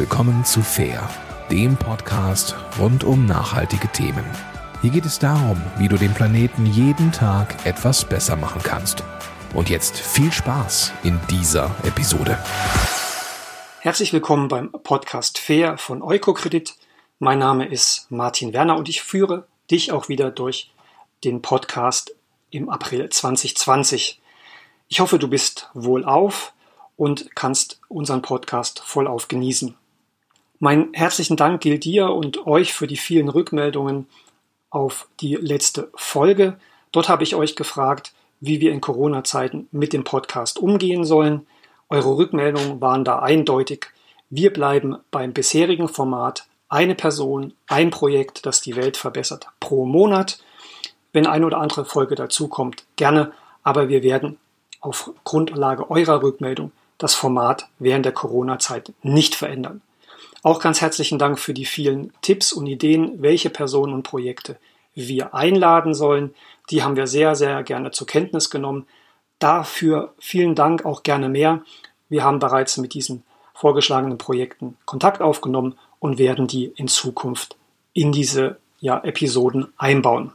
willkommen zu Fair, dem Podcast rund um nachhaltige Themen. Hier geht es darum, wie du den Planeten jeden Tag etwas besser machen kannst. Und jetzt viel Spaß in dieser Episode. Herzlich willkommen beim Podcast Fair von Eukokredit. Mein Name ist Martin Werner und ich führe dich auch wieder durch den Podcast im April 2020. Ich hoffe, du bist wohlauf und kannst unseren Podcast vollauf genießen. Mein herzlichen Dank gilt dir und euch für die vielen Rückmeldungen auf die letzte Folge. Dort habe ich euch gefragt, wie wir in Corona-Zeiten mit dem Podcast umgehen sollen. Eure Rückmeldungen waren da eindeutig. Wir bleiben beim bisherigen Format eine Person, ein Projekt, das die Welt verbessert pro Monat. Wenn eine oder andere Folge dazukommt, gerne, aber wir werden auf Grundlage eurer Rückmeldung das Format während der Corona-Zeit nicht verändern. Auch ganz herzlichen Dank für die vielen Tipps und Ideen, welche Personen und Projekte wir einladen sollen. Die haben wir sehr, sehr gerne zur Kenntnis genommen. Dafür vielen Dank auch gerne mehr. Wir haben bereits mit diesen vorgeschlagenen Projekten Kontakt aufgenommen und werden die in Zukunft in diese ja, Episoden einbauen.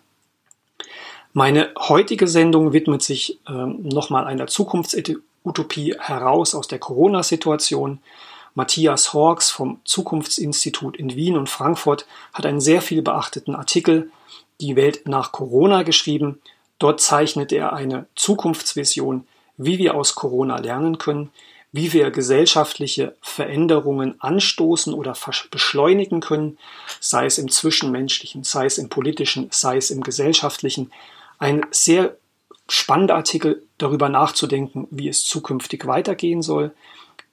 Meine heutige Sendung widmet sich ähm, nochmal einer Zukunfts Utopie heraus aus der Corona-Situation. Matthias Hawks vom Zukunftsinstitut in Wien und Frankfurt hat einen sehr viel beachteten Artikel Die Welt nach Corona geschrieben. Dort zeichnet er eine Zukunftsvision, wie wir aus Corona lernen können, wie wir gesellschaftliche Veränderungen anstoßen oder beschleunigen können, sei es im zwischenmenschlichen, sei es im politischen, sei es im gesellschaftlichen. Ein sehr spannender Artikel darüber nachzudenken, wie es zukünftig weitergehen soll.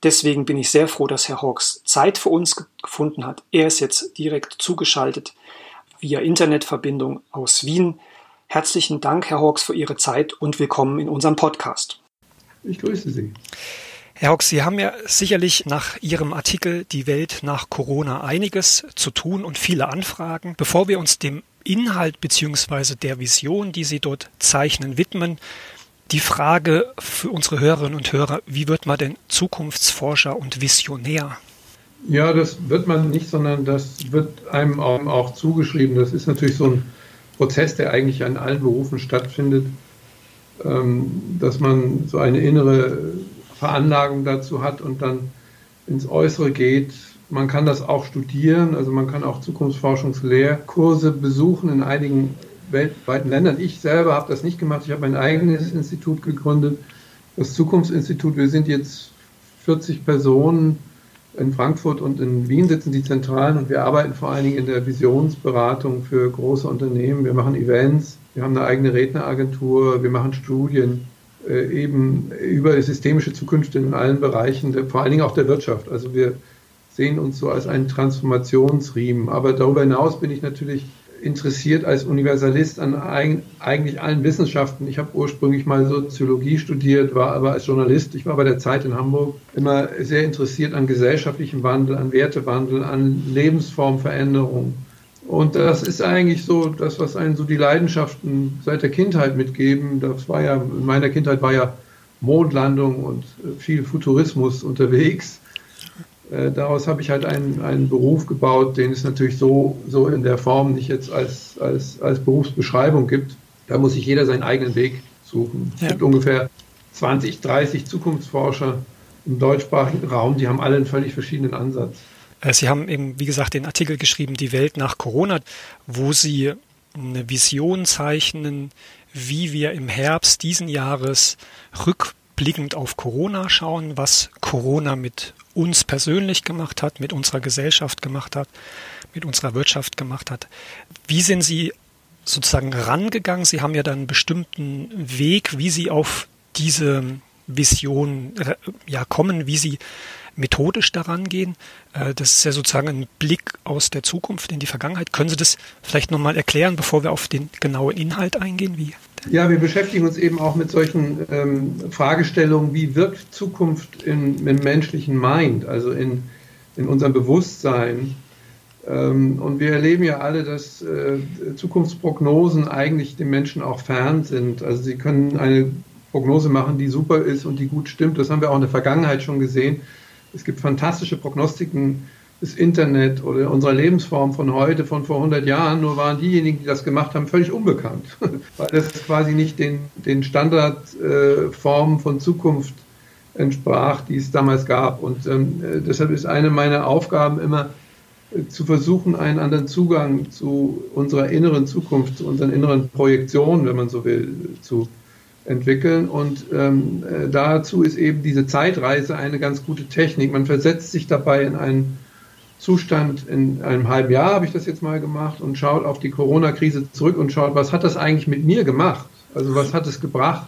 Deswegen bin ich sehr froh, dass Herr Hawks Zeit für uns gefunden hat. Er ist jetzt direkt zugeschaltet via Internetverbindung aus Wien. Herzlichen Dank, Herr Hawks, für Ihre Zeit und willkommen in unserem Podcast. Ich grüße Sie. Herr Hawks, Sie haben ja sicherlich nach Ihrem Artikel Die Welt nach Corona einiges zu tun und viele Anfragen. Bevor wir uns dem Inhalt beziehungsweise der Vision, die Sie dort zeichnen, widmen. Die Frage für unsere Hörerinnen und Hörer, wie wird man denn Zukunftsforscher und Visionär? Ja, das wird man nicht, sondern das wird einem auch zugeschrieben. Das ist natürlich so ein Prozess, der eigentlich an allen Berufen stattfindet, ähm, dass man so eine innere Veranlagung dazu hat und dann ins Äußere geht, man kann das auch studieren, also man kann auch Zukunftsforschungslehrkurse besuchen in einigen weltweiten Ländern. Ich selber habe das nicht gemacht. Ich habe mein eigenes Institut gegründet, das Zukunftsinstitut. Wir sind jetzt 40 Personen. In Frankfurt und in Wien sitzen die Zentralen und wir arbeiten vor allen Dingen in der Visionsberatung für große Unternehmen. Wir machen Events, wir haben eine eigene Redneragentur, wir machen Studien äh, eben über systemische Zukunft in allen Bereichen, vor allen Dingen auch der Wirtschaft. Also wir sehen uns so als einen Transformationsriemen. Aber darüber hinaus bin ich natürlich interessiert als Universalist an eigentlich allen Wissenschaften. Ich habe ursprünglich mal Soziologie studiert, war aber als Journalist, ich war bei der Zeit in Hamburg, immer sehr interessiert an gesellschaftlichem Wandel, an Wertewandel, an Lebensformveränderung. Und das ist eigentlich so das, was einen so die Leidenschaften seit der Kindheit mitgeben. Das war ja, in meiner Kindheit war ja Mondlandung und viel Futurismus unterwegs. Äh, daraus habe ich halt einen, einen Beruf gebaut, den es natürlich so, so in der Form nicht jetzt als, als, als Berufsbeschreibung gibt. Da muss sich jeder seinen eigenen Weg suchen. Ja. Es gibt ungefähr 20, 30 Zukunftsforscher im deutschsprachigen Raum, die haben alle einen völlig verschiedenen Ansatz. Äh, Sie haben eben, wie gesagt, den Artikel geschrieben, Die Welt nach Corona, wo Sie eine Vision zeichnen, wie wir im Herbst diesen Jahres rückblickend auf Corona schauen, was Corona mit uns persönlich gemacht hat, mit unserer Gesellschaft gemacht hat, mit unserer Wirtschaft gemacht hat. Wie sind Sie sozusagen rangegangen? Sie haben ja dann einen bestimmten Weg, wie Sie auf diese Vision äh, ja kommen, wie Sie methodisch daran gehen. Äh, das ist ja sozusagen ein Blick aus der Zukunft in die Vergangenheit. Können Sie das vielleicht nochmal erklären, bevor wir auf den genauen Inhalt eingehen? Wie? Ja, wir beschäftigen uns eben auch mit solchen ähm, Fragestellungen, wie wirkt Zukunft in, im menschlichen Mind, also in, in unserem Bewusstsein. Ähm, und wir erleben ja alle, dass äh, Zukunftsprognosen eigentlich den Menschen auch fern sind. Also sie können eine Prognose machen, die super ist und die gut stimmt. Das haben wir auch in der Vergangenheit schon gesehen. Es gibt fantastische Prognostiken das Internet oder unserer Lebensform von heute, von vor 100 Jahren. Nur waren diejenigen, die das gemacht haben, völlig unbekannt, weil das quasi nicht den, den Standardformen äh, von Zukunft entsprach, die es damals gab. Und ähm, äh, deshalb ist eine meiner Aufgaben immer, äh, zu versuchen, einen anderen Zugang zu unserer inneren Zukunft, zu unseren inneren Projektionen, wenn man so will, zu entwickeln. Und ähm, äh, dazu ist eben diese Zeitreise eine ganz gute Technik. Man versetzt sich dabei in einen Zustand in einem halben Jahr, habe ich das jetzt mal gemacht, und schaut auf die Corona-Krise zurück und schaut, was hat das eigentlich mit mir gemacht? Also was hat es gebracht?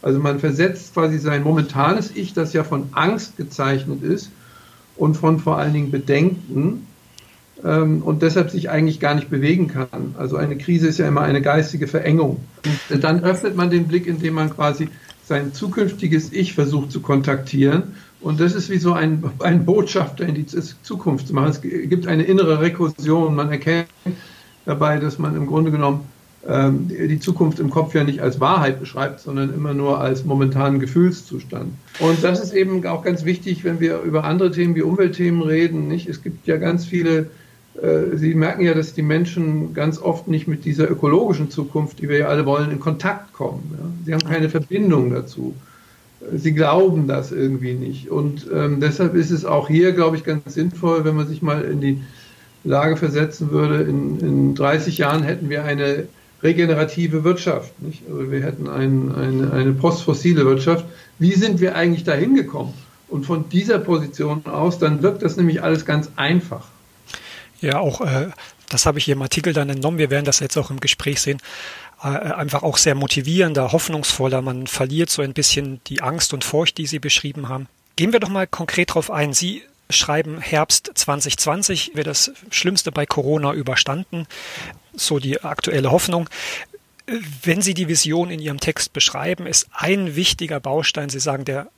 Also man versetzt quasi sein momentanes Ich, das ja von Angst gezeichnet ist und von vor allen Dingen Bedenken ähm, und deshalb sich eigentlich gar nicht bewegen kann. Also eine Krise ist ja immer eine geistige Verengung. Und dann öffnet man den Blick, indem man quasi sein zukünftiges Ich versucht zu kontaktieren. Und das ist wie so ein, ein Botschafter in die Zukunft zu machen. Es gibt eine innere Rekursion. Man erkennt dabei, dass man im Grunde genommen ähm, die Zukunft im Kopf ja nicht als Wahrheit beschreibt, sondern immer nur als momentanen Gefühlszustand. Und das ist eben auch ganz wichtig, wenn wir über andere Themen wie Umweltthemen reden. Nicht? Es gibt ja ganz viele äh, Sie merken ja, dass die Menschen ganz oft nicht mit dieser ökologischen Zukunft, die wir ja alle wollen, in Kontakt kommen. Sie haben keine Verbindung dazu. Sie glauben das irgendwie nicht. Und ähm, deshalb ist es auch hier, glaube ich, ganz sinnvoll, wenn man sich mal in die Lage versetzen würde, in, in 30 Jahren hätten wir eine regenerative Wirtschaft. Nicht? Also wir hätten ein, eine, eine postfossile Wirtschaft. Wie sind wir eigentlich dahin gekommen? Und von dieser Position aus, dann wirkt das nämlich alles ganz einfach. Ja, auch äh, das habe ich hier im Artikel dann entnommen. Wir werden das jetzt auch im Gespräch sehen. Äh, einfach auch sehr motivierender, hoffnungsvoller. Man verliert so ein bisschen die Angst und Furcht, die Sie beschrieben haben. Gehen wir doch mal konkret darauf ein. Sie schreiben Herbst 2020 wird das Schlimmste bei Corona überstanden. So die aktuelle Hoffnung. Wenn Sie die Vision in Ihrem Text beschreiben, ist ein wichtiger Baustein, Sie sagen, der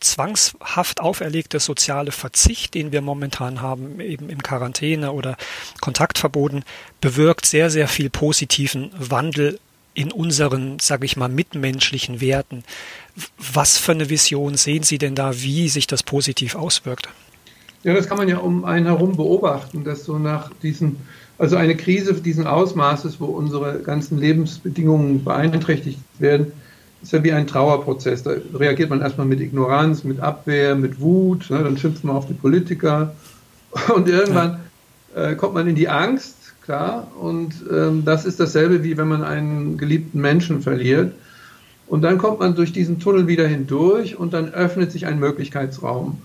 zwangshaft auferlegte soziale Verzicht, den wir momentan haben, eben im Quarantäne oder Kontaktverboten, bewirkt sehr, sehr viel positiven Wandel in unseren, sage ich mal, mitmenschlichen Werten. Was für eine Vision sehen Sie denn da, wie sich das positiv auswirkt? Ja, das kann man ja um einen herum beobachten, dass so nach diesen, also eine Krise diesen Ausmaßes, wo unsere ganzen Lebensbedingungen beeinträchtigt werden, ist ja wie ein Trauerprozess. Da reagiert man erstmal mit Ignoranz, mit Abwehr, mit Wut, ne, dann schimpft man auf die Politiker und irgendwann ja. äh, kommt man in die Angst, klar, und ähm, das ist dasselbe wie wenn man einen geliebten Menschen verliert. Und dann kommt man durch diesen Tunnel wieder hindurch und dann öffnet sich ein Möglichkeitsraum.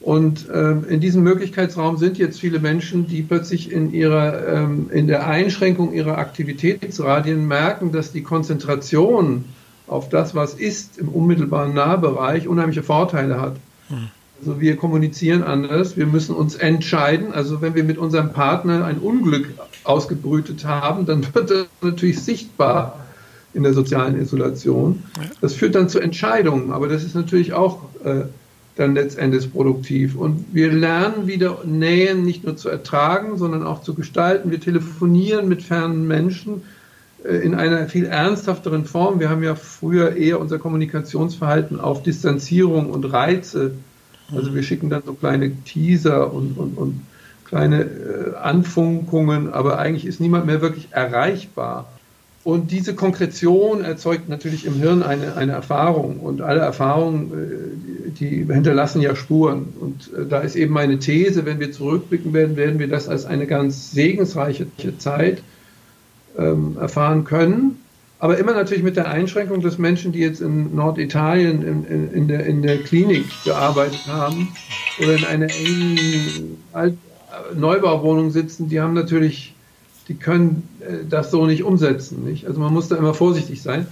Und ähm, in diesem Möglichkeitsraum sind jetzt viele Menschen, die plötzlich in ihrer, ähm, in der Einschränkung ihrer Aktivitätsradien merken, dass die Konzentration auf das, was ist im unmittelbaren Nahbereich, unheimliche Vorteile hat. Hm. Also wir kommunizieren anders, wir müssen uns entscheiden. Also wenn wir mit unserem Partner ein Unglück ausgebrütet haben, dann wird das natürlich sichtbar in der sozialen Isolation. Das führt dann zu Entscheidungen, aber das ist natürlich auch äh, dann letztendlich produktiv. Und wir lernen wieder Nähen nicht nur zu ertragen, sondern auch zu gestalten. Wir telefonieren mit fernen Menschen äh, in einer viel ernsthafteren Form. Wir haben ja früher eher unser Kommunikationsverhalten auf Distanzierung und Reize. Also wir schicken dann so kleine Teaser und, und, und kleine äh, Anfunkungen, aber eigentlich ist niemand mehr wirklich erreichbar. Und diese Konkretion erzeugt natürlich im Hirn eine, eine Erfahrung. Und alle Erfahrungen, äh, die hinterlassen ja Spuren. Und äh, da ist eben meine These, wenn wir zurückblicken werden, werden wir das als eine ganz segensreiche Zeit ähm, erfahren können. Aber immer natürlich mit der Einschränkung, dass Menschen, die jetzt in Norditalien in, in, in, der, in der Klinik gearbeitet haben oder in einer engen Alt Neubauwohnung sitzen, die haben natürlich, die können äh, das so nicht umsetzen. Nicht? Also man muss da immer vorsichtig sein.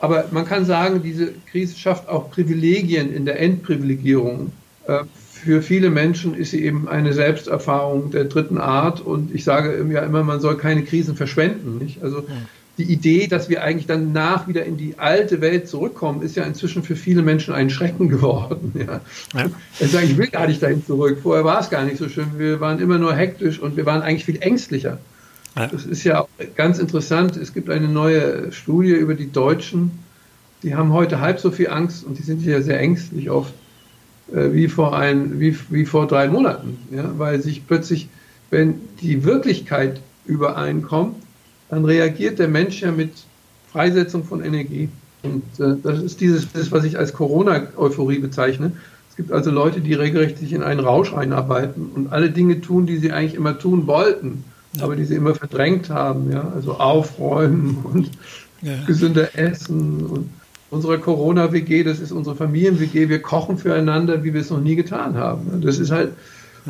Aber man kann sagen, diese Krise schafft auch Privilegien in der Endprivilegierung. Äh, für viele Menschen ist sie eben eine Selbsterfahrung der dritten Art und ich sage ja immer, man soll keine Krisen verschwenden. Nicht? Also die Idee, dass wir eigentlich dann nach wieder in die alte Welt zurückkommen, ist ja inzwischen für viele Menschen ein Schrecken geworden. Ja. Ja. Ich sage, ich will gar nicht dahin zurück. Vorher war es gar nicht so schön. Wir waren immer nur hektisch und wir waren eigentlich viel ängstlicher. Ja. Das ist ja auch ganz interessant. Es gibt eine neue Studie über die Deutschen. Die haben heute halb so viel Angst und die sind ja sehr ängstlich oft äh, wie, vor ein, wie, wie vor drei Monaten. Ja? Weil sich plötzlich, wenn die Wirklichkeit übereinkommt, dann reagiert der Mensch ja mit Freisetzung von Energie. Und äh, das ist dieses, das, was ich als Corona-Euphorie bezeichne. Es gibt also Leute, die regelrecht sich in einen Rausch einarbeiten und alle Dinge tun, die sie eigentlich immer tun wollten, ja. aber die sie immer verdrängt haben. Ja? Also aufräumen und ja. gesünder essen und unsere Corona-WG, das ist unsere Familien-WG, wir kochen füreinander, wie wir es noch nie getan haben. Das ist halt,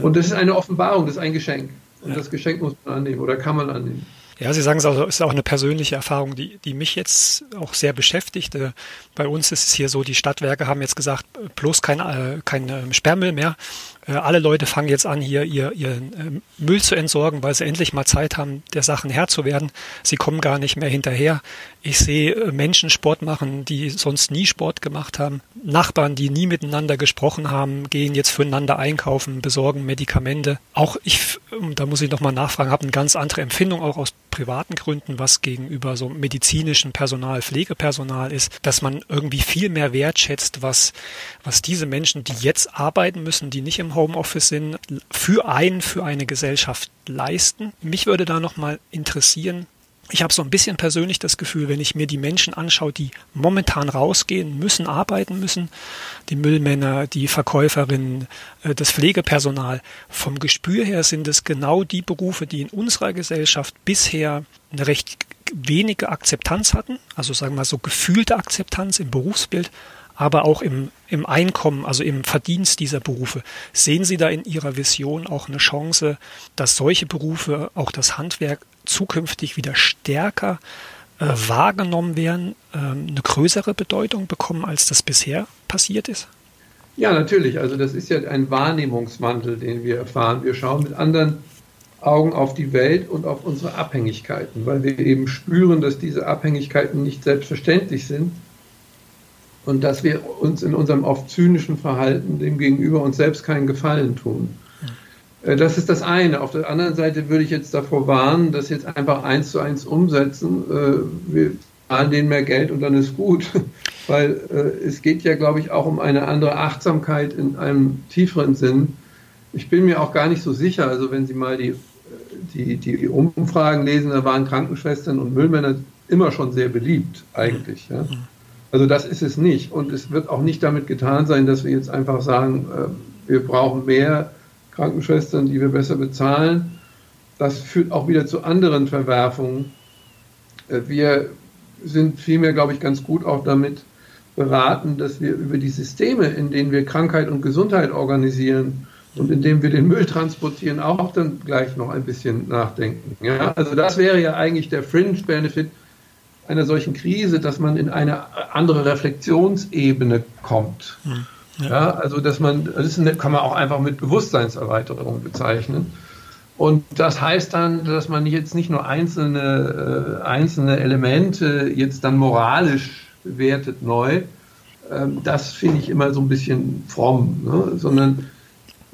und das ist eine Offenbarung, das ist ein Geschenk. Und das Geschenk muss man annehmen oder kann man annehmen. Ja, Sie sagen es auch, ist auch eine persönliche Erfahrung, die, die mich jetzt auch sehr beschäftigt. Bei uns ist es hier so, die Stadtwerke haben jetzt gesagt, bloß kein, äh, kein ähm, Sperrmüll mehr. Äh, alle Leute fangen jetzt an, hier ihr, ihren ähm, Müll zu entsorgen, weil sie endlich mal Zeit haben, der Sachen Herr zu werden. Sie kommen gar nicht mehr hinterher. Ich sehe äh, Menschen Sport machen, die sonst nie Sport gemacht haben. Nachbarn, die nie miteinander gesprochen haben, gehen jetzt füreinander einkaufen, besorgen Medikamente. Auch ich, ähm, da muss ich nochmal nachfragen, habe eine ganz andere Empfindung auch aus privaten Gründen, was gegenüber so medizinischem Personal, Pflegepersonal ist, dass man irgendwie viel mehr wertschätzt, was, was diese Menschen, die jetzt arbeiten müssen, die nicht im Homeoffice sind, für einen, für eine Gesellschaft leisten. Mich würde da nochmal interessieren, ich habe so ein bisschen persönlich das Gefühl, wenn ich mir die Menschen anschaue, die momentan rausgehen müssen, arbeiten müssen, die Müllmänner, die Verkäuferinnen, äh, das Pflegepersonal, vom Gespür her sind es genau die Berufe, die in unserer Gesellschaft bisher eine recht wenige Akzeptanz hatten, also sagen wir mal so gefühlte Akzeptanz im Berufsbild, aber auch im, im Einkommen, also im Verdienst dieser Berufe. Sehen Sie da in Ihrer Vision auch eine Chance, dass solche Berufe, auch das Handwerk, zukünftig wieder stärker äh, wahrgenommen werden, äh, eine größere Bedeutung bekommen, als das bisher passiert ist? Ja, natürlich. Also das ist ja ein Wahrnehmungswandel, den wir erfahren. Wir schauen mit anderen Augen auf die Welt und auf unsere Abhängigkeiten, weil wir eben spüren, dass diese Abhängigkeiten nicht selbstverständlich sind und dass wir uns in unserem oft zynischen Verhalten dem gegenüber uns selbst keinen Gefallen tun. Äh, das ist das eine. Auf der anderen Seite würde ich jetzt davor warnen, das jetzt einfach eins zu eins umsetzen. Äh, wir zahlen denen mehr Geld und dann ist gut. Weil äh, es geht ja, glaube ich, auch um eine andere Achtsamkeit in einem tieferen Sinn. Ich bin mir auch gar nicht so sicher, also wenn Sie mal die, die, die Umfragen lesen, da waren Krankenschwestern und Müllmänner immer schon sehr beliebt, eigentlich. Ja. Also das ist es nicht. Und es wird auch nicht damit getan sein, dass wir jetzt einfach sagen, äh, wir brauchen mehr Krankenschwestern, die wir besser bezahlen. Das führt auch wieder zu anderen Verwerfungen. Äh, wir sind vielmehr, glaube ich, ganz gut auch damit beraten, dass wir über die Systeme, in denen wir Krankheit und Gesundheit organisieren und in denen wir den Müll transportieren, auch dann gleich noch ein bisschen nachdenken. Ja, also das wäre ja eigentlich der Fringe-Benefit einer solchen Krise, dass man in eine andere Reflexionsebene kommt. Hm, ja. ja. also dass man, das kann man auch einfach mit Bewusstseinserweiterung bezeichnen. Und das heißt dann, dass man jetzt nicht nur einzelne, äh, einzelne Elemente jetzt dann moralisch bewertet neu. Ähm, das finde ich immer so ein bisschen fromm, ne? sondern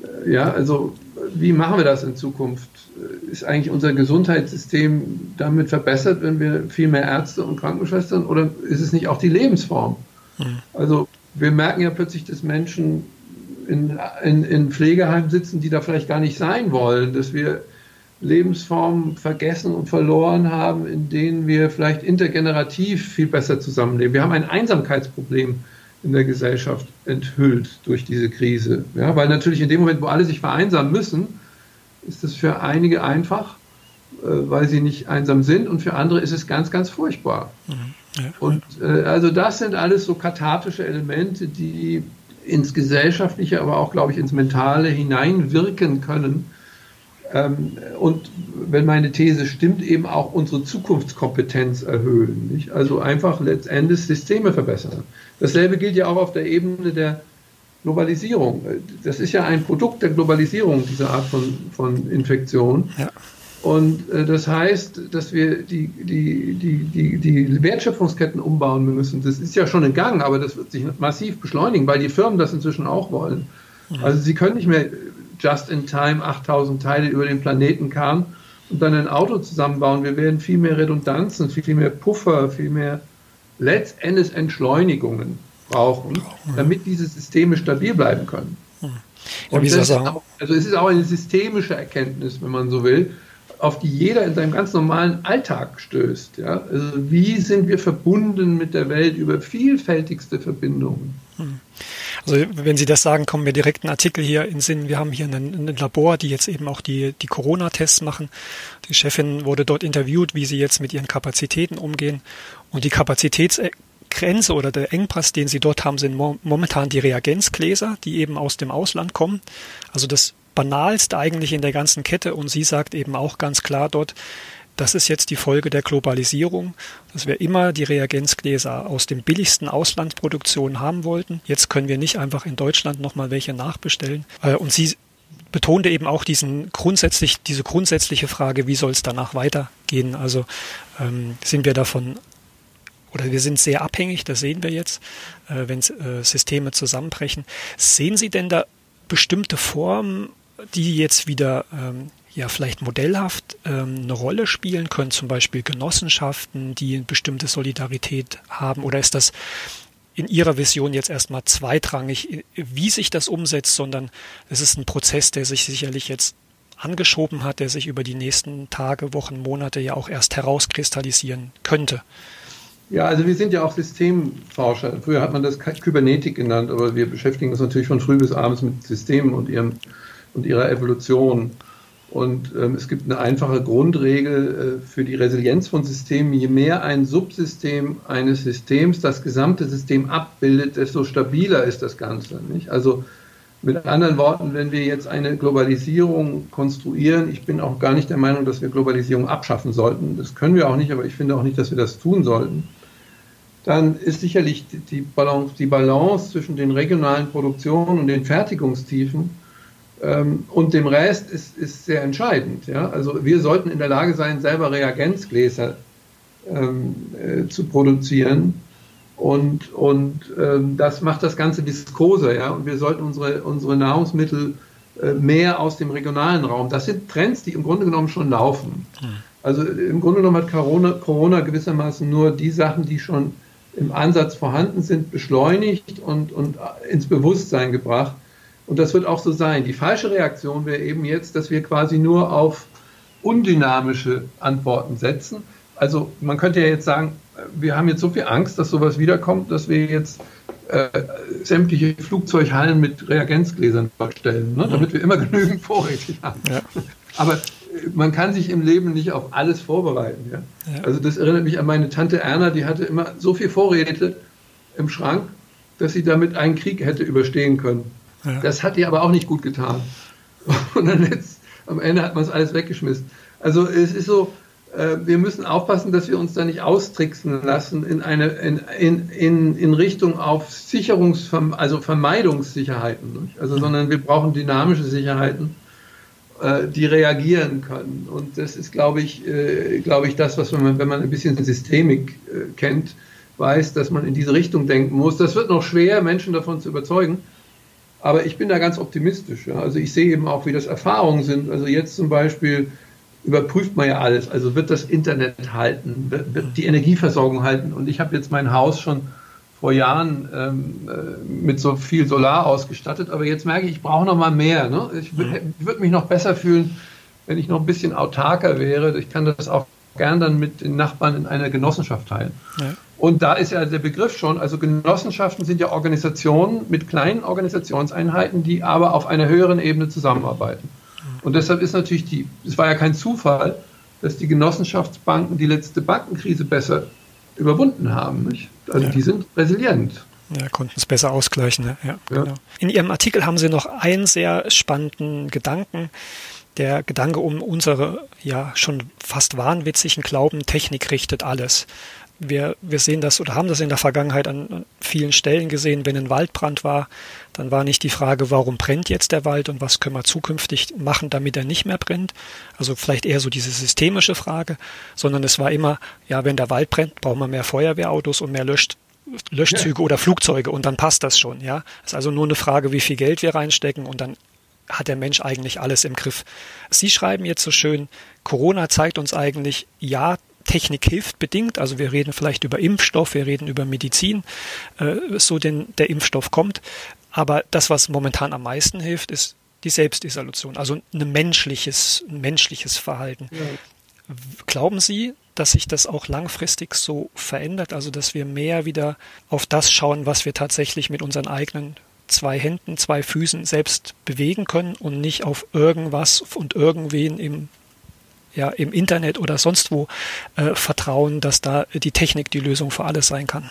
äh, ja, also wie machen wir das in Zukunft? ist eigentlich unser Gesundheitssystem damit verbessert, wenn wir viel mehr Ärzte und Krankenschwestern oder ist es nicht auch die Lebensform? Mhm. Also wir merken ja plötzlich, dass Menschen in, in, in Pflegeheimen sitzen, die da vielleicht gar nicht sein wollen, dass wir Lebensformen vergessen und verloren haben, in denen wir vielleicht intergenerativ viel besser zusammenleben. Wir haben ein Einsamkeitsproblem in der Gesellschaft enthüllt durch diese Krise. Ja, weil natürlich in dem Moment, wo alle sich vereinsamen müssen, ist es für einige einfach, äh, weil sie nicht einsam sind und für andere ist es ganz, ganz furchtbar. Mhm. Ja. Und äh, also das sind alles so kathartische Elemente, die ins Gesellschaftliche, aber auch, glaube ich, ins Mentale hineinwirken können. Ähm, und wenn meine These stimmt, eben auch unsere Zukunftskompetenz erhöhen. Nicht? Also einfach letztendlich Systeme verbessern. Dasselbe gilt ja auch auf der Ebene der Globalisierung. Das ist ja ein Produkt der Globalisierung, diese Art von, von Infektion. Ja. Und äh, das heißt, dass wir die, die, die, die, die Wertschöpfungsketten umbauen müssen. Das ist ja schon in Gang, aber das wird sich massiv beschleunigen, weil die Firmen das inzwischen auch wollen. Mhm. Also sie können nicht mehr just in time 8000 Teile über den Planeten karren und dann ein Auto zusammenbauen. Wir werden viel mehr Redundanzen, viel mehr Puffer, viel mehr letztendlich Entschleunigungen brauchen, damit diese Systeme stabil bleiben können. Hm. Und ja, das auch, also es ist auch eine systemische Erkenntnis, wenn man so will, auf die jeder in seinem ganz normalen Alltag stößt. Ja? Also wie sind wir verbunden mit der Welt über vielfältigste Verbindungen? Hm. Also wenn Sie das sagen, kommen mir direkt ein Artikel hier in Sinn. Wir haben hier ein, ein Labor, die jetzt eben auch die, die Corona-Tests machen. Die Chefin wurde dort interviewt, wie sie jetzt mit ihren Kapazitäten umgehen. Und die Kapazitätsgrenze oder der Engpass, den sie dort haben, sind momentan die Reagenzgläser, die eben aus dem Ausland kommen. Also das Banalste eigentlich in der ganzen Kette. Und sie sagt eben auch ganz klar dort, das ist jetzt die Folge der Globalisierung, dass wir immer die Reagenzgläser aus den billigsten Auslandsproduktionen haben wollten. Jetzt können wir nicht einfach in Deutschland nochmal welche nachbestellen. Äh, und sie betonte eben auch diesen grundsätzlich, diese grundsätzliche Frage, wie soll es danach weitergehen? Also ähm, sind wir davon oder wir sind sehr abhängig, das sehen wir jetzt, äh, wenn äh, Systeme zusammenbrechen. Sehen Sie denn da bestimmte Formen, die jetzt wieder ähm, ja vielleicht modellhaft ähm, eine Rolle spielen können, zum Beispiel Genossenschaften, die eine bestimmte Solidarität haben? Oder ist das in Ihrer Vision jetzt erstmal zweitrangig, wie sich das umsetzt, sondern es ist ein Prozess, der sich sicherlich jetzt angeschoben hat, der sich über die nächsten Tage, Wochen, Monate ja auch erst herauskristallisieren könnte? Ja, also wir sind ja auch Systemforscher. Früher hat man das Kybernetik genannt, aber wir beschäftigen uns natürlich von früh bis abends mit Systemen und, ihrem, und ihrer Evolution. Und ähm, es gibt eine einfache Grundregel äh, für die Resilienz von Systemen. Je mehr ein Subsystem eines Systems das gesamte System abbildet, desto stabiler ist das Ganze. Nicht? Also mit anderen Worten, wenn wir jetzt eine Globalisierung konstruieren, ich bin auch gar nicht der Meinung, dass wir Globalisierung abschaffen sollten. Das können wir auch nicht, aber ich finde auch nicht, dass wir das tun sollten. Dann ist sicherlich die Balance, die Balance zwischen den regionalen Produktionen und den Fertigungstiefen und dem Rest ist, ist sehr entscheidend. Ja? Also wir sollten in der Lage sein, selber Reagenzgläser ähm, äh, zu produzieren. Und, und ähm, das macht das Ganze viskoser. Ja? Und wir sollten unsere, unsere Nahrungsmittel äh, mehr aus dem regionalen Raum. Das sind Trends, die im Grunde genommen schon laufen. Hm. Also im Grunde genommen hat Corona, Corona gewissermaßen nur die Sachen, die schon im Ansatz vorhanden sind, beschleunigt und, und ins Bewusstsein gebracht. Und das wird auch so sein. Die falsche Reaktion wäre eben jetzt, dass wir quasi nur auf undynamische Antworten setzen. Also man könnte ja jetzt sagen, wir haben jetzt so viel Angst, dass sowas wiederkommt, dass wir jetzt äh, sämtliche Flugzeughallen mit Reagenzgläsern stellen, ne? damit wir immer genügend vorrätig haben. Ja. Aber äh, man kann sich im Leben nicht auf alles vorbereiten. Ja? ja? Also das erinnert mich an meine Tante Erna, die hatte immer so viel Vorräte im Schrank, dass sie damit einen Krieg hätte überstehen können. Ja. Das hat ihr aber auch nicht gut getan. Und dann jetzt, am Ende hat man es alles weggeschmissen. Also es ist so, äh, wir müssen aufpassen, dass wir uns da nicht austricksen lassen in eine in, in, in, in Richtung auf Sicherungs also Vermeidungssicherheiten, nicht? also sondern wir brauchen dynamische Sicherheiten, äh, die reagieren können. Und das ist, glaube ich, äh, glaube ich, das, was man, wenn man ein bisschen Systemik äh, kennt, weiß, dass man in diese Richtung denken muss. Das wird noch schwer, Menschen davon zu überzeugen. Aber ich bin da ganz optimistisch. Ja. Also ich sehe eben auch, wie das Erfahrungen sind. Also jetzt zum Beispiel überprüft man ja alles. Also wird das Internet halten, wird, wird die Energieversorgung halten. Und ich habe jetzt mein Haus schon vor Jahren ähm, äh, mit so viel Solar ausgestattet, aber jetzt merke ich, ich brauche noch mal mehr. Ne? Ich würde würd mich noch besser fühlen, wenn ich noch ein bisschen autarker wäre. Ich kann das auch gern dann mit den Nachbarn in einer Genossenschaft teilen. Ja. Und da ist ja der Begriff schon, also Genossenschaften sind ja Organisationen mit kleinen Organisationseinheiten, die aber auf einer höheren Ebene zusammenarbeiten. Und deshalb ist natürlich die, es war ja kein Zufall, dass die Genossenschaftsbanken die letzte Bankenkrise besser überwunden haben. Nicht? Also ja. die sind resilient. Ja, konnten es besser ausgleichen. Ne? Ja, ja. Genau. In Ihrem Artikel haben Sie noch einen sehr spannenden Gedanken. Der Gedanke um unsere ja schon fast wahnwitzigen Glauben, Technik richtet alles wir, wir sehen das oder haben das in der Vergangenheit an, an, vielen Stellen gesehen, wenn ein Waldbrand war, dann war nicht die Frage, warum brennt jetzt der Wald und was können wir zukünftig machen, damit er nicht mehr brennt. Also vielleicht eher so diese systemische Frage, sondern es war immer, ja, wenn der Wald brennt, brauchen wir mehr Feuerwehrautos und mehr Löscht, Löschzüge ja. oder Flugzeuge und dann passt das schon, ja. Es ist also nur eine Frage, wie viel Geld wir reinstecken und dann hat der Mensch eigentlich alles im Griff. Sie schreiben jetzt so schön, Corona zeigt uns eigentlich, ja, Technik hilft bedingt. Also wir reden vielleicht über Impfstoff, wir reden über Medizin, äh, so denn der Impfstoff kommt. Aber das, was momentan am meisten hilft, ist die Selbstisolation, also ein menschliches, ein menschliches Verhalten. Ja. Glauben Sie, dass sich das auch langfristig so verändert, also dass wir mehr wieder auf das schauen, was wir tatsächlich mit unseren eigenen zwei Händen, zwei Füßen selbst bewegen können und nicht auf irgendwas und irgendwen im ja, im Internet oder sonst wo äh, vertrauen, dass da die Technik die Lösung für alles sein kann.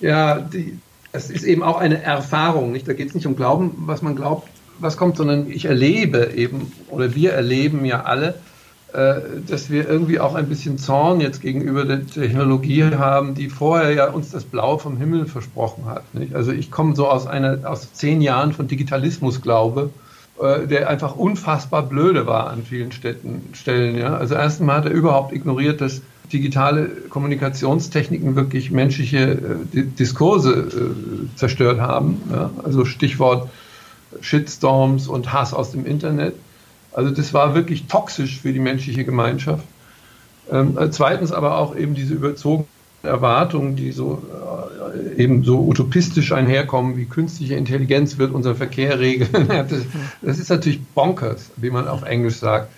Ja, die, es ist eben auch eine Erfahrung. Nicht? Da geht es nicht um Glauben, was man glaubt, was kommt, sondern ich erlebe eben, oder wir erleben ja alle, äh, dass wir irgendwie auch ein bisschen Zorn jetzt gegenüber der Technologie haben, die vorher ja uns das Blau vom Himmel versprochen hat. Nicht? Also ich komme so aus einer, aus zehn Jahren von Digitalismus glaube, äh, der einfach unfassbar blöde war an vielen Städten, Stellen. Ja? Also erstens hat er überhaupt ignoriert, dass digitale Kommunikationstechniken wirklich menschliche äh, Diskurse äh, zerstört haben. Ja? Also Stichwort Shitstorms und Hass aus dem Internet. Also das war wirklich toxisch für die menschliche Gemeinschaft. Ähm, äh, zweitens aber auch eben diese überzogenen Erwartungen, die so äh, eben so utopistisch einherkommen, wie künstliche Intelligenz wird unser Verkehr regeln. das, das, ist natürlich bonkers, wie man auf Englisch sagt.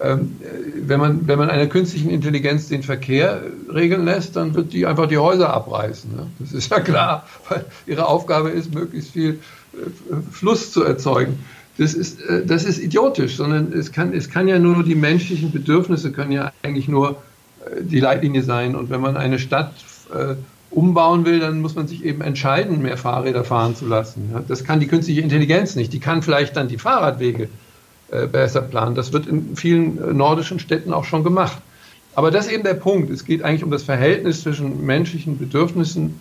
Ähm, wenn, man, wenn man einer künstlichen Intelligenz den Verkehr regeln lässt, dann wird die einfach die Häuser abreißen. Ne? Das ist ja klar, weil ihre Aufgabe ist, möglichst viel äh, Fluss zu erzeugen. Das ist, äh, das ist idiotisch, sondern es kann, es kann ja nur die menschlichen Bedürfnisse können ja eigentlich nur äh, die Leitlinie sein. Und wenn man eine Stadt äh, umbauen will, dann muss man sich eben entscheiden, mehr Fahrräder fahren zu lassen. Ja, das kann die künstliche Intelligenz nicht. Die kann vielleicht dann die Fahrradwege äh, besser planen. Das wird in vielen äh, nordischen Städten auch schon gemacht. Aber das ist eben der Punkt. Es geht eigentlich um das Verhältnis zwischen menschlichen Bedürfnissen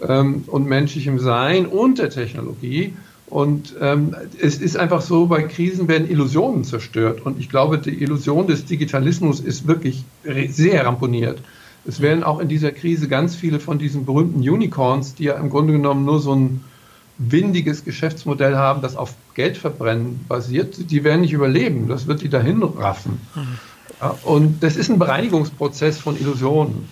ähm, und menschlichem Sein und der Technologie. Und ähm, es ist einfach so, bei Krisen werden Illusionen zerstört. Und ich glaube, die Illusion des Digitalismus ist wirklich sehr ramponiert. Es werden auch in dieser Krise ganz viele von diesen berühmten Unicorns, die ja im Grunde genommen nur so ein windiges Geschäftsmodell haben, das auf Geldverbrennen basiert, die werden nicht überleben. Das wird die dahin raffen. Mhm. Und das ist ein Bereinigungsprozess von Illusionen.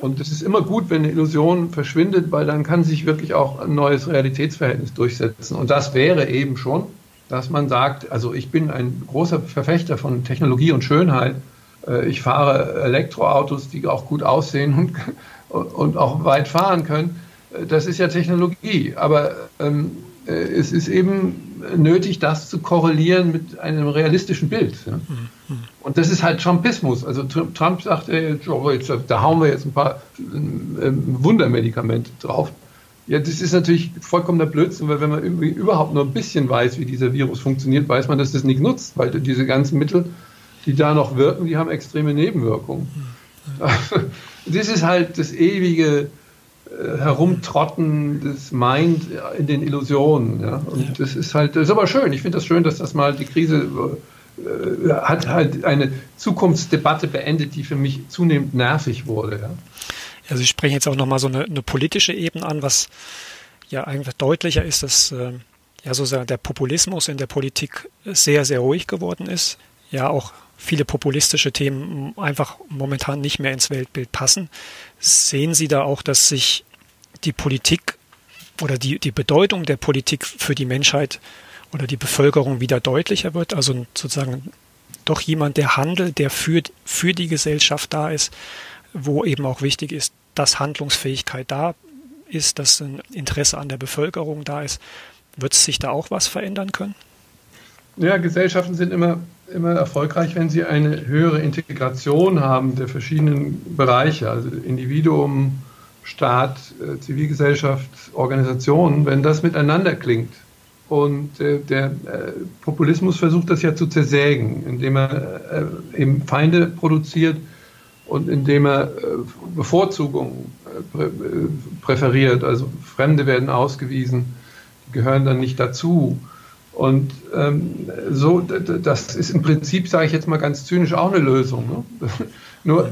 Und es ist immer gut, wenn eine Illusion verschwindet, weil dann kann sich wirklich auch ein neues Realitätsverhältnis durchsetzen. Und das wäre eben schon, dass man sagt, also ich bin ein großer Verfechter von Technologie und Schönheit. Äh, ich fahre Elektroautos, die auch gut aussehen und, und auch weit fahren können. Äh, das ist ja Technologie. Aber ähm, äh, es ist eben nötig, das zu korrelieren mit einem realistischen Bild. Ja? Mhm. Und das ist halt Trumpismus. Also Trump sagt, ey, da hauen wir jetzt ein paar äh, Wundermedikamente drauf. Ja, das ist natürlich vollkommener Blödsinn, weil wenn man überhaupt nur ein bisschen weiß, wie dieser Virus funktioniert, weiß man, dass das nicht nutzt, weil diese ganzen Mittel, die da noch wirken, die haben extreme Nebenwirkungen. Mhm. Das ist halt das ewige äh, herumtrotten das Mind in den Illusionen. Ja? Und das ist halt, das ist aber schön. Ich finde das schön, dass das mal die Krise äh, hat halt eine Zukunftsdebatte beendet, die für mich zunehmend nervig wurde. Ja? Also ich spreche jetzt auch nochmal so eine, eine politische Ebene an, was ja eigentlich deutlicher ist, dass äh, ja sozusagen der Populismus in der Politik sehr, sehr ruhig geworden ist. Ja, auch viele populistische Themen einfach momentan nicht mehr ins Weltbild passen. Sehen Sie da auch, dass sich die Politik oder die, die Bedeutung der Politik für die Menschheit oder die Bevölkerung wieder deutlicher wird? Also sozusagen doch jemand, der handelt, der für, für die Gesellschaft da ist, wo eben auch wichtig ist, dass Handlungsfähigkeit da ist, dass ein Interesse an der Bevölkerung da ist. Wird sich da auch was verändern können? Ja, Gesellschaften sind immer, immer erfolgreich, wenn sie eine höhere Integration haben der verschiedenen Bereiche, also Individuum, Staat, äh, Zivilgesellschaft, Organisationen, wenn das miteinander klingt. Und äh, der äh, Populismus versucht das ja zu zersägen, indem er eben Feinde produziert und indem er Bevorzugungen präferiert. Also Fremde werden ausgewiesen, gehören dann nicht dazu. Und ähm, so, das ist im Prinzip, sage ich jetzt mal ganz zynisch, auch eine Lösung. Ne? Nur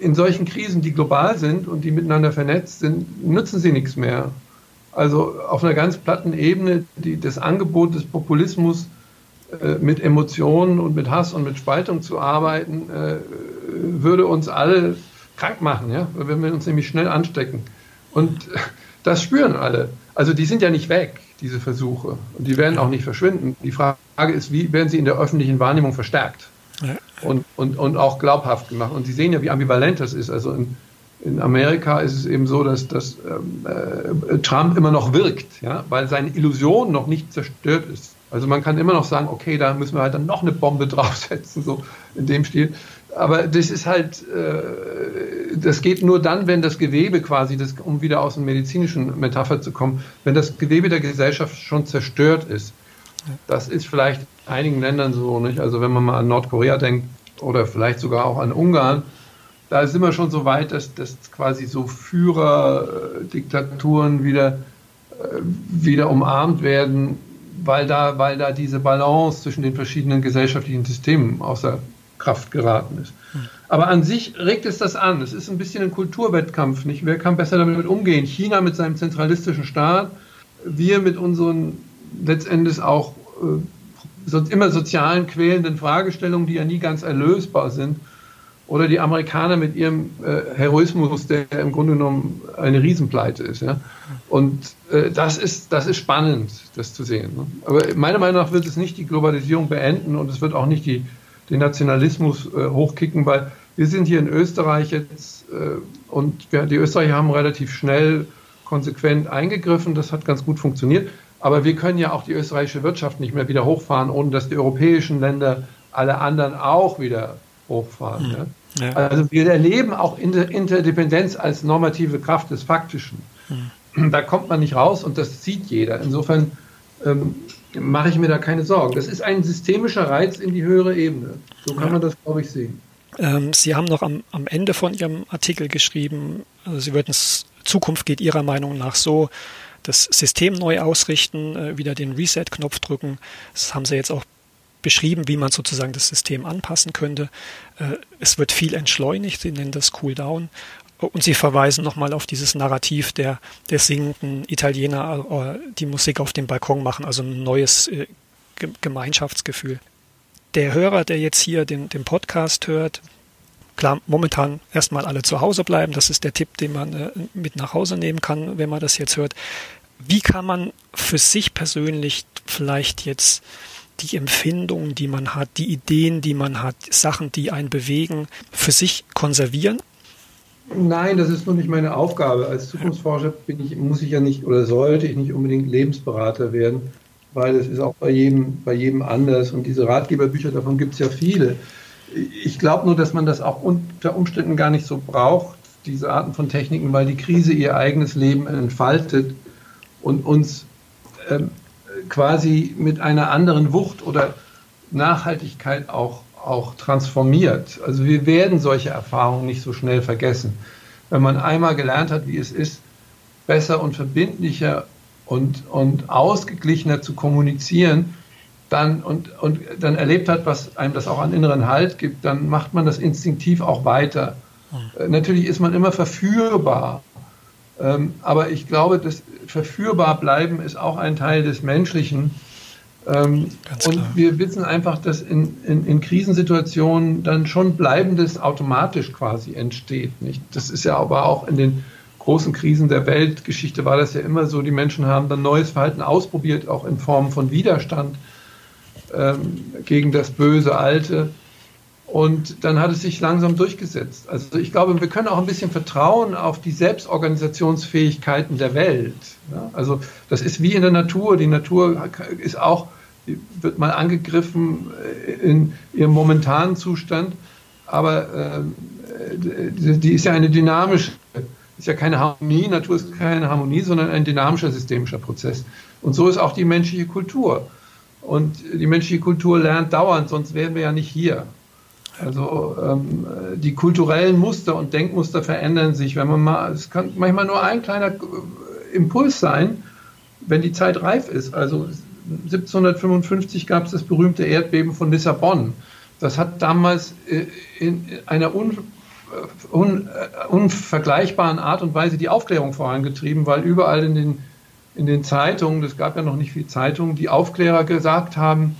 in solchen Krisen, die global sind und die miteinander vernetzt sind, nutzen sie nichts mehr. Also auf einer ganz platten Ebene, die, das Angebot des Populismus äh, mit Emotionen und mit Hass und mit Spaltung zu arbeiten, äh, würde uns alle krank machen, ja? wenn wir uns nämlich schnell anstecken. Und das spüren alle. Also die sind ja nicht weg, diese Versuche. Und die werden auch nicht verschwinden. Die Frage ist, wie werden sie in der öffentlichen Wahrnehmung verstärkt ja. und, und, und auch glaubhaft gemacht. Und Sie sehen ja, wie ambivalent das ist. Also in, in Amerika ist es eben so, dass, dass ähm, äh, Trump immer noch wirkt, ja? weil seine Illusion noch nicht zerstört ist. Also man kann immer noch sagen, okay, da müssen wir halt dann noch eine Bombe draufsetzen, so in dem Stil. Aber das ist halt, äh, das geht nur dann, wenn das Gewebe quasi, das, um wieder aus einer medizinischen Metapher zu kommen, wenn das Gewebe der Gesellschaft schon zerstört ist. Das ist vielleicht in einigen Ländern so, nicht? Also wenn man mal an Nordkorea denkt oder vielleicht sogar auch an Ungarn, da sind wir schon so weit, dass, dass quasi so Führerdiktaturen wieder, äh, wieder umarmt werden, weil da, weil da diese Balance zwischen den verschiedenen gesellschaftlichen Systemen außer Kraft geraten ist. Aber an sich regt es das an. Es ist ein bisschen ein Kulturwettkampf. Nicht? Wer kann besser damit umgehen? China mit seinem zentralistischen Staat, wir mit unseren letztendlich auch äh, immer sozialen quälenden Fragestellungen, die ja nie ganz erlösbar sind. Oder die Amerikaner mit ihrem äh, Heroismus, der im Grunde genommen eine Riesenpleite ist. Ja? Und äh, das, ist, das ist spannend, das zu sehen. Ne? Aber meiner Meinung nach wird es nicht die Globalisierung beenden und es wird auch nicht die, den Nationalismus äh, hochkicken, weil wir sind hier in Österreich jetzt äh, und wir, die Österreicher haben relativ schnell konsequent eingegriffen. Das hat ganz gut funktioniert. Aber wir können ja auch die österreichische Wirtschaft nicht mehr wieder hochfahren, ohne dass die europäischen Länder alle anderen auch wieder hochfahren. Mhm. Ja? Ja. Also wir erleben auch Interdependenz als normative Kraft des Faktischen. Mhm. Da kommt man nicht raus und das sieht jeder. Insofern ähm, mache ich mir da keine Sorgen. Das ist ein systemischer Reiz in die höhere Ebene. So kann ja. man das, glaube ich, sehen. Ähm, Sie haben noch am, am, Ende von Ihrem Artikel geschrieben, also Sie würden es, Zukunft geht Ihrer Meinung nach so, das System neu ausrichten, äh, wieder den Reset-Knopf drücken. Das haben Sie jetzt auch beschrieben, wie man sozusagen das System anpassen könnte. Äh, es wird viel entschleunigt, sie nennen das Cool Down. Und sie verweisen nochmal auf dieses Narrativ der, der singenden Italiener, äh, die Musik auf dem Balkon machen, also ein neues äh, Gemeinschaftsgefühl. Der Hörer, der jetzt hier den, den Podcast hört, klar, momentan erstmal alle zu Hause bleiben. Das ist der Tipp, den man mit nach Hause nehmen kann, wenn man das jetzt hört. Wie kann man für sich persönlich vielleicht jetzt die Empfindungen, die man hat, die Ideen, die man hat, Sachen, die einen bewegen, für sich konservieren? Nein, das ist nur nicht meine Aufgabe. Als Zukunftsforscher ich, muss ich ja nicht oder sollte ich nicht unbedingt Lebensberater werden, weil es ist auch bei jedem, bei jedem anders. Und diese Ratgeberbücher, davon gibt es ja viele. Ich glaube nur, dass man das auch unter Umständen gar nicht so braucht, diese Arten von Techniken, weil die Krise ihr eigenes Leben entfaltet und uns ähm, quasi mit einer anderen Wucht oder Nachhaltigkeit auch, auch transformiert. Also wir werden solche Erfahrungen nicht so schnell vergessen. Wenn man einmal gelernt hat, wie es ist, besser und verbindlicher und, und ausgeglichener zu kommunizieren, dann und, und dann erlebt hat, was einem das auch an inneren Halt gibt, dann macht man das instinktiv auch weiter. Mhm. Natürlich ist man immer verführbar aber ich glaube, das verführbar bleiben ist auch ein Teil des Menschlichen. Ähm, und wir wissen einfach, dass in, in, in, Krisensituationen dann schon Bleibendes automatisch quasi entsteht. Nicht? Das ist ja aber auch in den großen Krisen der Weltgeschichte war das ja immer so. Die Menschen haben dann neues Verhalten ausprobiert, auch in Form von Widerstand ähm, gegen das böse Alte. Und dann hat es sich langsam durchgesetzt. Also ich glaube, wir können auch ein bisschen vertrauen auf die Selbstorganisationsfähigkeiten der Welt. Ja, also das ist wie in der Natur. Die Natur ist auch, wird mal angegriffen in ihrem momentanen Zustand, aber äh, die ist ja eine dynamische, ist ja keine Harmonie. Natur ist keine Harmonie, sondern ein dynamischer systemischer Prozess. Und so ist auch die menschliche Kultur. Und die menschliche Kultur lernt dauernd, sonst wären wir ja nicht hier. Also ähm, die kulturellen Muster und Denkmuster verändern sich. Wenn man mal, es kann manchmal nur ein kleiner Impuls sein, wenn die Zeit reif ist. Also 1755 gab es das berühmte Erdbeben von Lissabon. Das hat damals äh, in einer un, un, äh, unvergleichbaren Art und Weise die Aufklärung vorangetrieben, weil überall in den, in den Zeitungen, es gab ja noch nicht viel Zeitungen, die Aufklärer gesagt haben,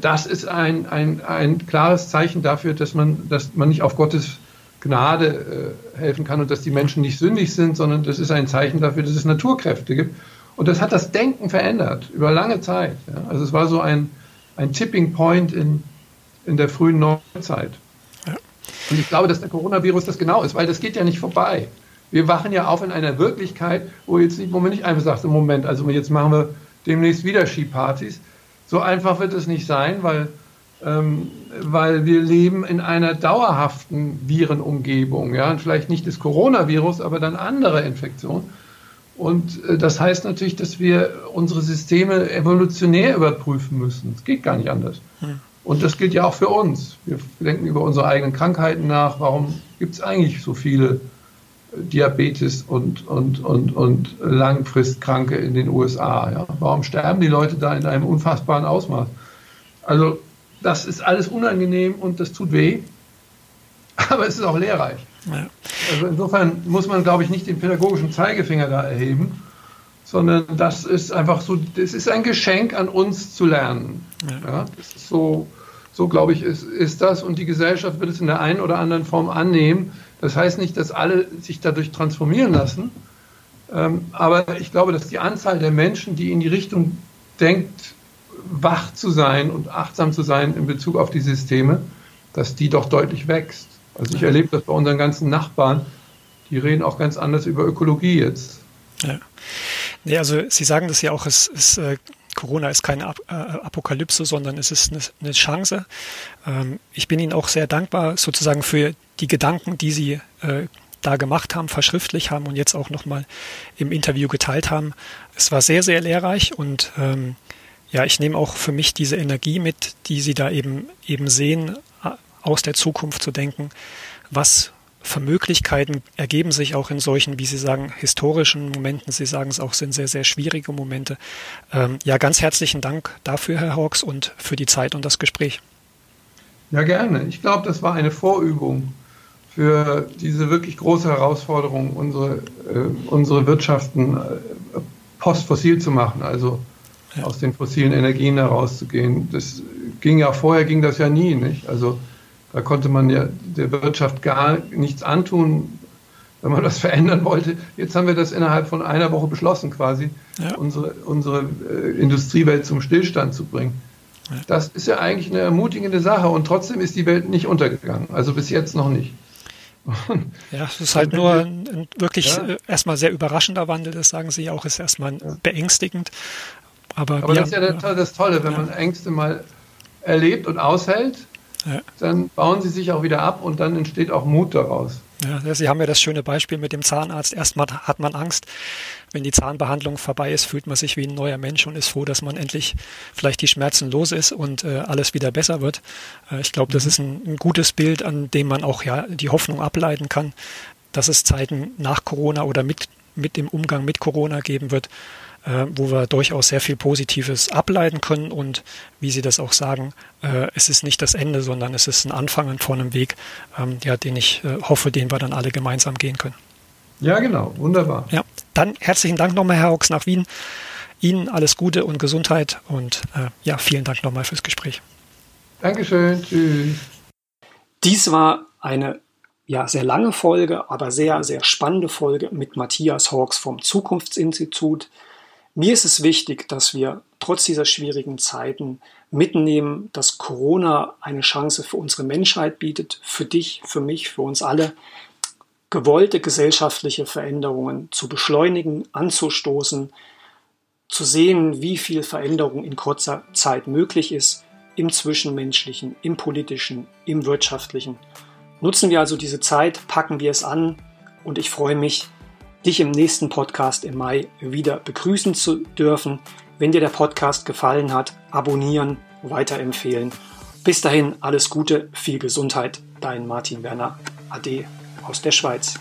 das ist ein, ein, ein klares Zeichen dafür, dass man, dass man nicht auf Gottes Gnade äh, helfen kann und dass die Menschen nicht sündig sind, sondern das ist ein Zeichen dafür, dass es Naturkräfte gibt. Und das hat das Denken verändert über lange Zeit. Also es war so ein, ein Tipping Point in, in der frühen Neuzeit. Und ich glaube, dass der Coronavirus das genau ist, weil das geht ja nicht vorbei. Wir wachen ja auf in einer Wirklichkeit, wo, jetzt nicht, wo man nicht einfach sagt, im Moment, also jetzt machen wir demnächst wieder Skipartys. So einfach wird es nicht sein, weil ähm, weil wir leben in einer dauerhaften Virenumgebung. Ja? Und vielleicht nicht das Coronavirus, aber dann andere Infektionen. Und äh, das heißt natürlich, dass wir unsere Systeme evolutionär überprüfen müssen. Es geht gar nicht anders. Hm. Und das gilt ja auch für uns. Wir denken über unsere eigenen Krankheiten nach. Warum gibt es eigentlich so viele Diabetes und, und, und, und Langfristkranke in den USA? Ja? Warum sterben die Leute da in einem unfassbaren Ausmaß? Also das ist alles unangenehm und das tut weh, aber es ist auch lehrreich. Ja. Also insofern muss man, glaube ich, nicht den pädagogischen Zeigefinger da erheben, sondern das ist einfach so, das ist ein Geschenk an uns zu lernen. Ja. ja das ist so, so glaube ich, ist, ist das und die Gesellschaft wird es in der einen oder anderen Form annehmen. Das heißt nicht, dass alle sich dadurch transformieren lassen, ähm, aber ich glaube, dass die Anzahl der Menschen, die in die Richtung denkt, wach zu sein und achtsam zu sein in Bezug auf die Systeme, dass die doch deutlich wächst. Also ich erlebe das bei unseren ganzen Nachbarn, die reden auch ganz anders über Ökologie jetzt. Ja. Nee, also Sie sagen das ja auch, es ist, äh, Corona ist keine äh, Apokalypse, sondern es ist eine, eine Chance. Ähm, ich bin Ihnen auch sehr dankbar sozusagen für die Gedanken, die Sie äh, da gemacht haben, verschriftlich haben und jetzt auch nochmal im Interview geteilt haben. Es war sehr, sehr lehrreich und ähm, ja, ich nehme auch für mich diese Energie mit, die Sie da eben, eben sehen, aus der Zukunft zu denken. Was für Möglichkeiten ergeben sich auch in solchen, wie Sie sagen, historischen Momenten. Sie sagen es auch, sind sehr, sehr schwierige Momente. Ähm, ja, ganz herzlichen Dank dafür, Herr Hawks, und für die Zeit und das Gespräch. Ja, gerne. Ich glaube, das war eine Vorübung für diese wirklich große Herausforderung, unsere, äh, unsere Wirtschaften äh, postfossil zu machen. Also ja. aus den fossilen Energien herauszugehen. Das ging ja vorher ging das ja nie, nicht? Also da konnte man ja der Wirtschaft gar nichts antun, wenn man das verändern wollte. Jetzt haben wir das innerhalb von einer Woche beschlossen, quasi, ja. unsere, unsere äh, Industriewelt zum Stillstand zu bringen. Ja. Das ist ja eigentlich eine ermutigende Sache und trotzdem ist die Welt nicht untergegangen. Also bis jetzt noch nicht. Ja, es ist halt nur ein, ein wirklich ja. Äh, erstmal sehr überraschender Wandel, das sagen Sie auch, ist erstmal beängstigend. Aber, Aber das ist ja das Tolle, wenn man Ängste mal erlebt und aushält, ja. dann bauen sie sich auch wieder ab und dann entsteht auch Mut daraus. Ja, Sie haben ja das schöne Beispiel mit dem Zahnarzt. Erstmal hat man Angst. Wenn die Zahnbehandlung vorbei ist, fühlt man sich wie ein neuer Mensch und ist froh, dass man endlich vielleicht die Schmerzen los ist und äh, alles wieder besser wird. Äh, ich glaube, das mhm. ist ein, ein, gutes Bild, an dem man auch ja die Hoffnung ableiten kann, dass es Zeiten nach Corona oder mit, mit dem Umgang mit Corona geben wird, äh, wo wir durchaus sehr viel Positives ableiten können und wie Sie das auch sagen, äh, es ist nicht das Ende, sondern es ist ein Anfang von einem Weg, ähm, ja, den ich äh, hoffe, den wir dann alle gemeinsam gehen können. Ja, genau, wunderbar. Ja, dann herzlichen Dank nochmal, Herr Hawks, nach Wien. Ihnen alles Gute und Gesundheit und äh, ja, vielen Dank nochmal fürs Gespräch. Dankeschön, tschüss. Dies war eine ja, sehr lange Folge, aber sehr, sehr spannende Folge mit Matthias Hawks vom Zukunftsinstitut. Mir ist es wichtig, dass wir trotz dieser schwierigen Zeiten mitnehmen, dass Corona eine Chance für unsere Menschheit bietet, für dich, für mich, für uns alle, gewollte gesellschaftliche Veränderungen zu beschleunigen, anzustoßen, zu sehen, wie viel Veränderung in kurzer Zeit möglich ist im zwischenmenschlichen, im politischen, im wirtschaftlichen. Nutzen wir also diese Zeit, packen wir es an und ich freue mich, dich im nächsten Podcast im Mai wieder begrüßen zu dürfen. Wenn dir der Podcast gefallen hat, abonnieren, weiterempfehlen. Bis dahin alles Gute, viel Gesundheit. Dein Martin Werner, AD aus der Schweiz.